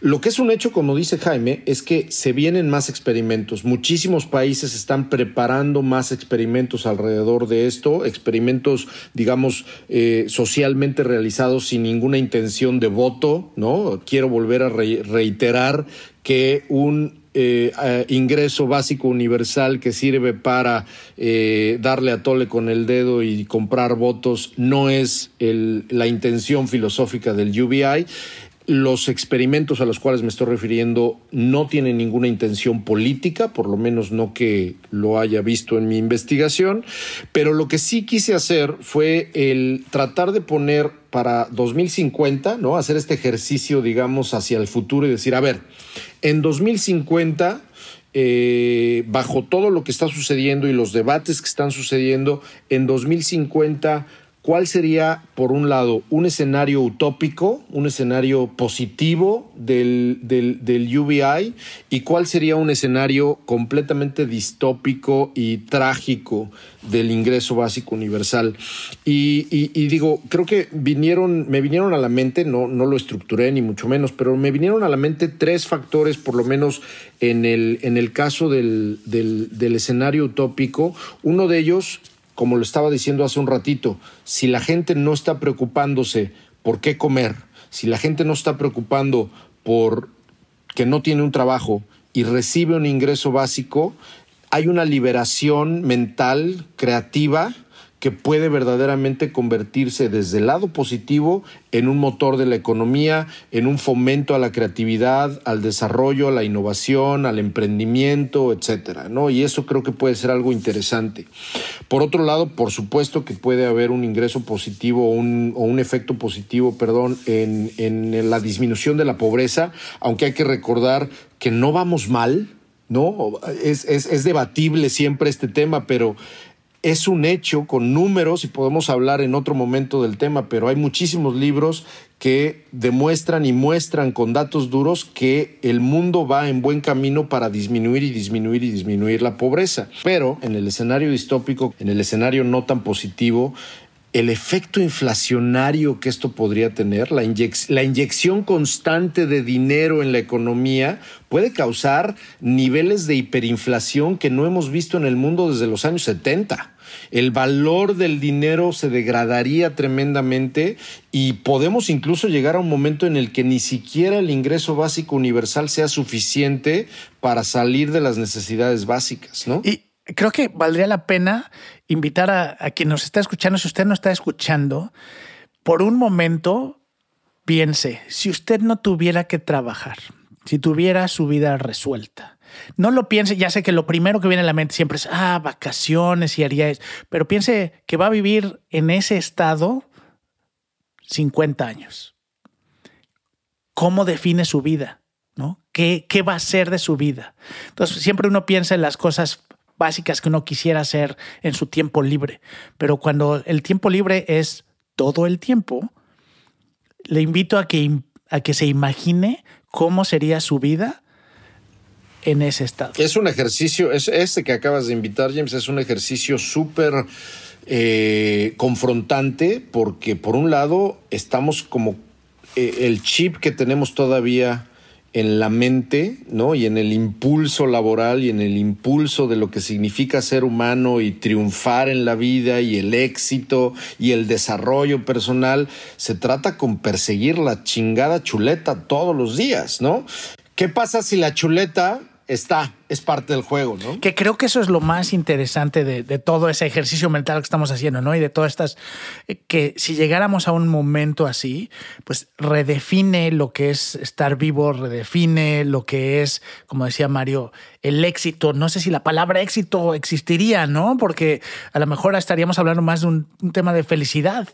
Lo que es un hecho, como dice Jaime, es que se vienen más experimentos. Muchísimos países están preparando más experimentos alrededor de esto, experimentos, digamos, eh, socialmente realizados sin ninguna intención de voto, ¿no? Quiero volver a reiterar que un eh, ingreso básico universal que sirve para eh, darle a tole con el dedo y comprar votos no es la intención filosófica del UBI. Los experimentos a los cuales me estoy refiriendo no tienen ninguna intención política, por lo menos no que lo haya visto en mi investigación, pero lo que sí quise hacer fue el tratar de poner para 2050, ¿no? Hacer este ejercicio, digamos, hacia el futuro y decir, a ver, en 2050, eh, bajo todo lo que está sucediendo y los debates que están sucediendo, en 2050 ¿Cuál sería, por un lado, un escenario utópico, un escenario positivo del, del, UBI? ¿Y cuál sería un escenario completamente distópico y trágico del ingreso básico universal? Y, digo, creo que vinieron, me vinieron a la mente, no, no lo estructuré ni mucho menos, pero me vinieron a la mente tres factores, por lo menos en el, en el caso del, del escenario utópico. Uno de ellos como lo estaba diciendo hace un ratito, si la gente no está preocupándose por qué comer, si la gente no está preocupando por que no tiene un trabajo y recibe un ingreso básico, hay una liberación mental, creativa, que puede verdaderamente convertirse desde el lado positivo en un motor de la economía, en un fomento a la creatividad, al desarrollo, a la innovación, al emprendimiento, etcétera, ¿no? Y eso creo que puede ser algo interesante. Por otro lado, por supuesto que puede haber un ingreso positivo o un efecto positivo, perdón, en, la disminución de la pobreza, aunque hay que recordar que no vamos mal, ¿no? Es debatible siempre este tema, pero es un hecho con números y podemos hablar en otro momento del tema, pero hay muchísimos libros que demuestran y muestran con datos duros que el mundo va en buen camino para disminuir y disminuir y disminuir la pobreza. Pero en el escenario distópico, en el escenario no tan positivo, el efecto inflacionario que esto podría tener, la, la, inyección constante de dinero en la economía, puede causar niveles de hiperinflación que no hemos visto en el mundo desde los años 70 el valor del dinero se degradaría tremendamente y podemos incluso llegar a un momento en el que ni siquiera el ingreso básico universal sea suficiente para salir de las necesidades básicas, ¿no? Y creo que valdría la pena invitar a, a quien nos está escuchando, si usted no está escuchando, por un momento piense, si usted no tuviera que trabajar, si tuviera su vida resuelta, no lo piense, ya sé que lo primero que viene a la mente siempre es, ah, vacaciones y haría eso, pero piense que va a vivir en ese estado 50 años. ¿Cómo define su vida? ¿No? ¿Qué, ¿Qué va a ser de su vida? Entonces, siempre uno piensa en las cosas básicas que uno quisiera hacer en su tiempo libre, pero cuando el tiempo libre es todo el tiempo, le invito a que, a que se imagine cómo sería su vida en ese estado. Es un ejercicio, es, este que acabas de invitar, James, es un ejercicio súper eh, confrontante porque por un lado estamos como eh, el chip que tenemos todavía en la mente, ¿no? Y en el impulso laboral y en el impulso de lo que significa ser humano y triunfar en la vida y el éxito y el desarrollo personal, se trata con perseguir la chingada chuleta todos los días, ¿no? ¿Qué pasa si la chuleta está, es parte del juego, ¿no? Que creo que eso es lo más interesante de, de, todo ese ejercicio mental que estamos haciendo, ¿no? Y de todas estas, eh, que si llegáramos a un momento así, pues redefine lo que es estar vivo, redefine lo que es, como decía Mario, el éxito. No sé si la palabra éxito existiría, ¿no? Porque a lo mejor estaríamos hablando más de un, un tema de felicidad.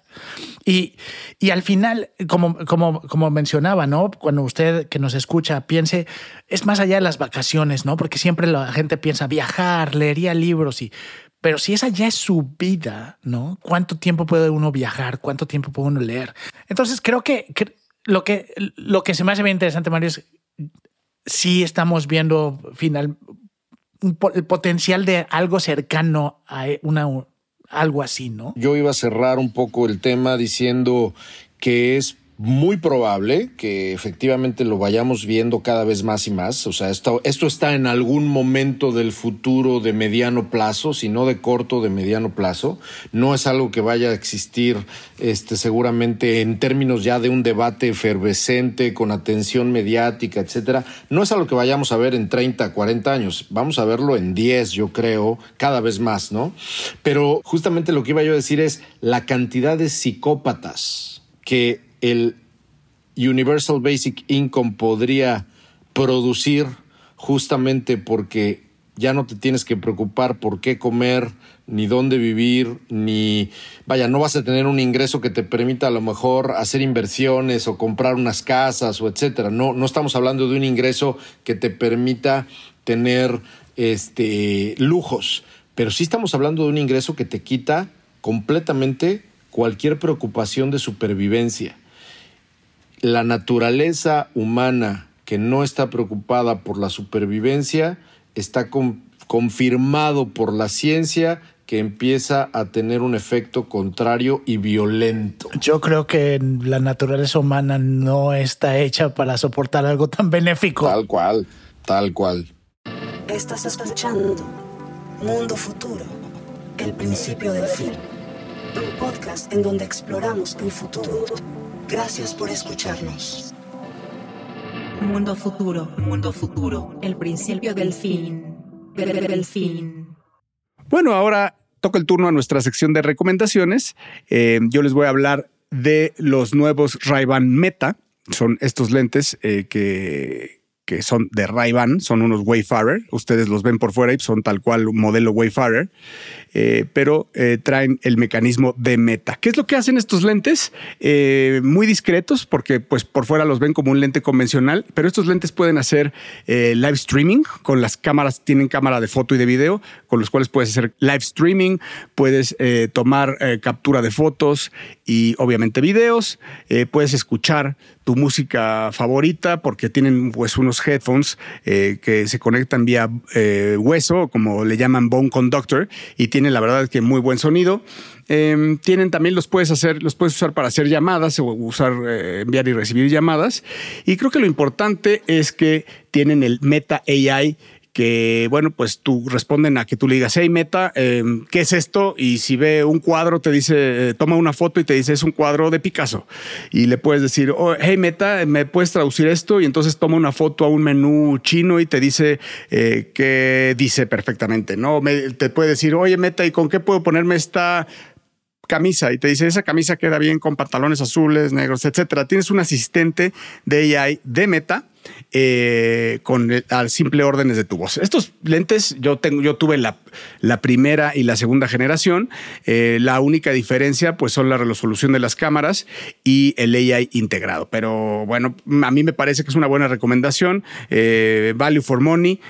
Y, y al final, como, como, como mencionaba, ¿no? Cuando usted que nos escucha piense, es más allá de las vacaciones, ¿no? Porque siempre la gente piensa viajar, leería libros y... Pero si esa ya es su vida, ¿no? ¿Cuánto tiempo puede uno viajar? ¿Cuánto tiempo puede uno leer? Entonces creo que, lo que lo que se me hace bien interesante, Mario, es si estamos viendo final el potencial de algo cercano a una algo así, ¿no? Yo iba a cerrar un poco el tema diciendo que es muy probable que efectivamente lo vayamos viendo cada vez más y más. O sea, esto, está en algún momento del futuro de mediano plazo, si no de corto, de mediano plazo. No es algo que vaya a existir este, seguramente en términos ya de un debate efervescente, con atención mediática, etcétera. No es algo que vayamos a ver en 30, 40 años. Vamos a verlo en 10, yo creo, cada vez más, ¿no? Pero justamente lo que iba yo a decir es la cantidad de psicópatas que el Universal Basic Income podría producir justamente porque ya no te tienes que preocupar por qué comer, ni dónde vivir, ni vaya, no vas a tener un ingreso que te permita a lo mejor hacer inversiones o comprar unas casas o etcétera. No, no estamos hablando de un ingreso que te permita tener este lujos, pero sí estamos hablando de un ingreso que te quita completamente cualquier preocupación de supervivencia la naturaleza humana que no está preocupada por la supervivencia está con, confirmado por la ciencia que empieza a tener un efecto contrario y violento. Yo creo que la naturaleza humana no está hecha para soportar algo tan benéfico. Tal cual, tal cual. Estás escuchando Mundo Futuro, el principio del fin. Un podcast en donde exploramos el futuro Gracias por escucharnos. Mundo futuro, mundo futuro, el principio del fin, del fin. Bueno, ahora toca el turno a nuestra sección de recomendaciones. Eh, yo les voy a hablar de los nuevos Ray-Ban Meta. Son estos lentes eh, que, que son de Ray-Ban, son unos Wayfarer. Ustedes los ven por fuera y son tal cual un modelo Wayfarer. Eh, pero eh, traen el mecanismo de meta. ¿Qué es lo que hacen estos lentes? Eh, muy discretos, porque pues por fuera los ven como un lente convencional, pero estos lentes pueden hacer live streaming con las cámaras, tienen cámara de foto y de video, con los cuales puedes hacer live streaming, puedes tomar captura de fotos y obviamente videos, puedes escuchar tu música favorita porque tienen pues unos headphones que se conectan vía hueso, como le llaman bone conductor, y tienen la verdad que muy buen sonido. Eh, tienen también los puedes hacer, los puedes usar para hacer llamadas o usar, eh, enviar y recibir llamadas. Y creo que lo importante es que tienen el Meta AI que, bueno, pues tú responden a que tú le digas, hey Meta, eh, ¿qué es esto? Y si ve un cuadro, te dice, eh, toma una foto y te dice, es un cuadro de Picasso. Y le puedes decir, oh, hey Meta, ¿me puedes traducir esto? Y entonces toma una foto a un menú chino y te dice eh, qué dice perfectamente, ¿no? te puede decir, oye Meta, ¿y con qué puedo ponerme esta camisa y te dice esa camisa queda bien con pantalones azules, negros, etcétera. Tienes un asistente de AI de Meta eh, con al simple órdenes de tu voz. Estos lentes yo tengo, yo tuve la, la primera y la segunda generación. Eh, la única diferencia, pues, son la resolución de las cámaras y el AI integrado. Pero bueno, a mí me parece que es una buena recomendación. Eh, value for money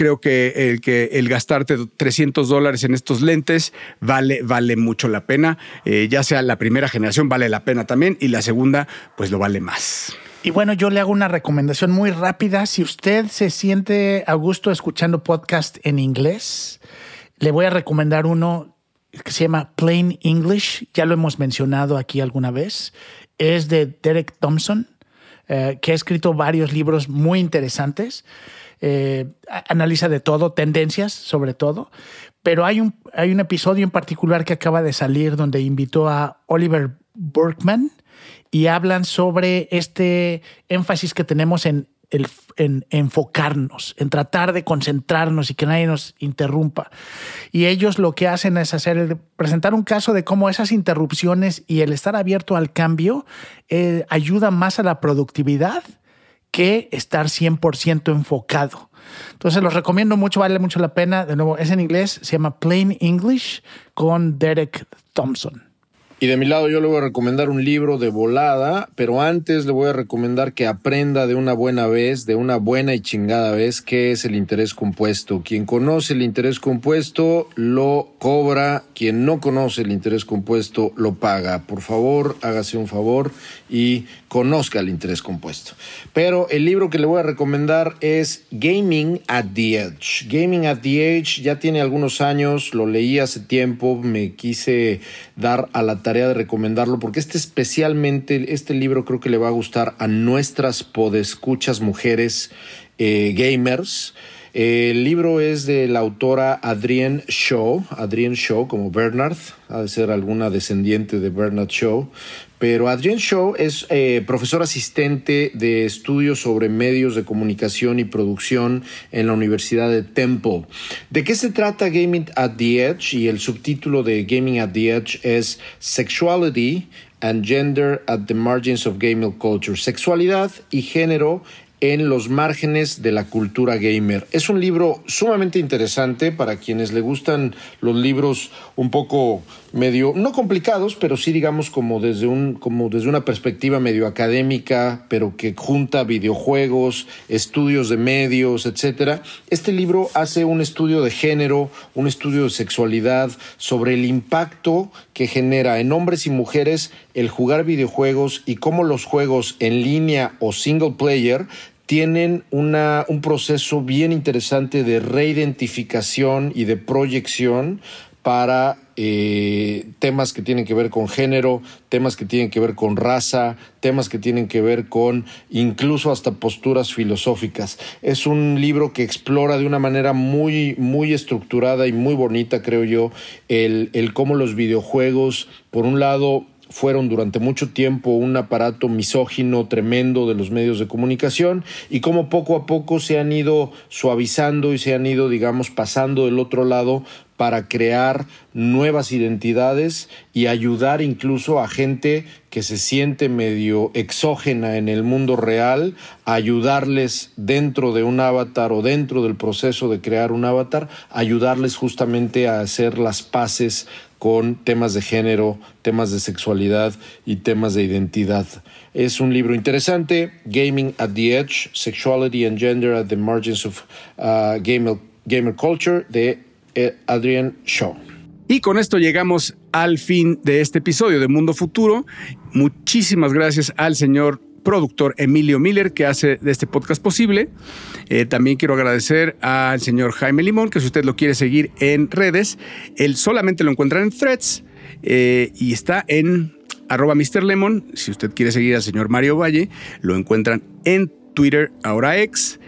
creo que el, que el gastarte 300 dólares en estos lentes vale, vale mucho la pena. ya sea la primera generación vale la pena también y la segunda pues lo vale más. Y bueno, yo le hago una recomendación muy rápida. Si usted se siente a gusto escuchando podcast en inglés, le voy a recomendar uno que se llama Plain English. Ya lo hemos mencionado aquí alguna vez. Es de Derek Thompson, eh, que ha escrito varios libros muy interesantes. Eh, analiza de todo, tendencias sobre todo. Pero hay un, hay un episodio en particular que acaba de salir donde invitó a Oliver Burkman y hablan sobre este énfasis que tenemos en, el, en enfocarnos, en tratar de concentrarnos y que nadie nos interrumpa. Y ellos lo que hacen es hacer, presentar un caso de cómo esas interrupciones y el estar abierto al cambio eh, ayuda más a la productividad que estar 100% enfocado. Entonces los recomiendo mucho, vale mucho la pena. De nuevo, es en inglés, se llama Plain English con Derek Thompson. Y de mi lado yo le voy a recomendar un libro de volada, pero antes le voy a recomendar que aprenda de una buena vez, de una buena y chingada vez, qué es el interés compuesto. Quien conoce el interés compuesto lo cobra, quien no conoce el interés compuesto lo paga. Por favor, hágase un favor y conozca el interés compuesto. Pero el libro que le voy a recomendar es Gaming at the Edge. Gaming at the Edge ya tiene algunos años, lo leí hace tiempo, me quise dar a la tarea de recomendarlo porque este especialmente, este libro creo que le va a gustar a nuestras podescuchas mujeres eh, gamers. el libro es de la autora Adrienne Shaw, Adrienne Shaw como Bernard, ha de ser alguna descendiente de Bernard Shaw, pero Adrienne Shaw es eh, profesor asistente de estudios sobre medios de comunicación y producción en la Universidad de Temple. ¿De qué se trata Gaming at the Edge? Y el subtítulo de Gaming at the Edge es Sexuality and Gender at the Margins of Gaming Culture. Sexualidad y género en los márgenes de la cultura gamer. Es un libro sumamente interesante para quienes le gustan los libros un poco medio, no complicados, pero sí digamos como desde, un, como desde una perspectiva medio académica, pero que junta videojuegos, estudios de medios, etc. Este libro hace un estudio de género, un estudio de sexualidad, sobre el impacto que genera en hombres y mujeres el jugar videojuegos y cómo los juegos en línea o single player tienen una, un proceso bien interesante de reidentificación y de proyección para eh, temas que tienen que ver con género, temas que tienen que ver con raza, temas que tienen que ver con incluso hasta posturas filosóficas. Es un libro que explora de una manera muy, muy estructurada y muy bonita, creo yo, el, el cómo los videojuegos, por un lado, fueron durante mucho tiempo un aparato misógino tremendo de los medios de comunicación y cómo poco a poco se han ido suavizando y se han ido, digamos, pasando del otro lado para crear nuevas identidades y ayudar incluso a gente que se siente medio exógena en el mundo real, ayudarles dentro de un avatar o dentro del proceso de crear un avatar, ayudarles justamente a hacer las paces con temas de género, temas de sexualidad y temas de identidad. Es un libro interesante, Gaming at the Edge, Sexuality and Gender at the Margins of uh, gamer, Culture, Adrian Shaw. Y con esto llegamos al fin de este episodio de Mundo Futuro. Muchísimas gracias al señor productor Emilio Miller, que hace de este podcast posible. Eh, también quiero agradecer al señor Jaime Limón, que si usted lo quiere seguir en redes, él solamente lo encuentra en threads eh, y está en arroba Mr. Lemon. Si usted quiere seguir al señor Mario Valle, lo encuentran en Twitter, ahora ex,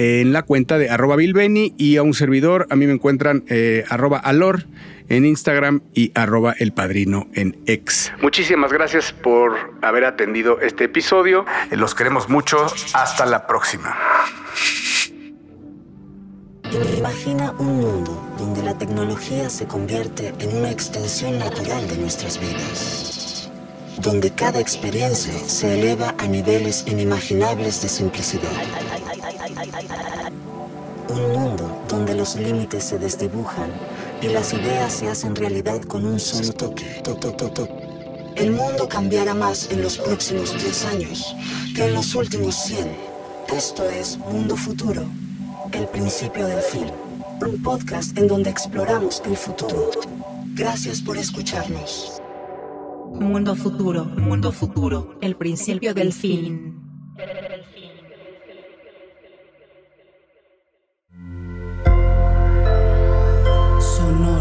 en la cuenta de arroba bilbeni y a un servidor, a mí me encuentran eh, arroba alor en Instagram y arroba el padrino en X. Muchísimas gracias por haber atendido este episodio. Los queremos mucho. Hasta la próxima. Imagina un mundo donde la tecnología se convierte en una extensión natural de nuestras vidas, donde cada experiencia se eleva a niveles inimaginables de simplicidad. Un mundo donde los límites se desdibujan y las ideas se hacen realidad con un solo toque. El mundo cambiará más en los próximos 10 años que en los últimos 100. Esto es Mundo Futuro, el principio del fin. Un podcast en donde exploramos el futuro. Gracias por escucharnos. Mundo Futuro, Mundo Futuro, el principio del fin. sonoro.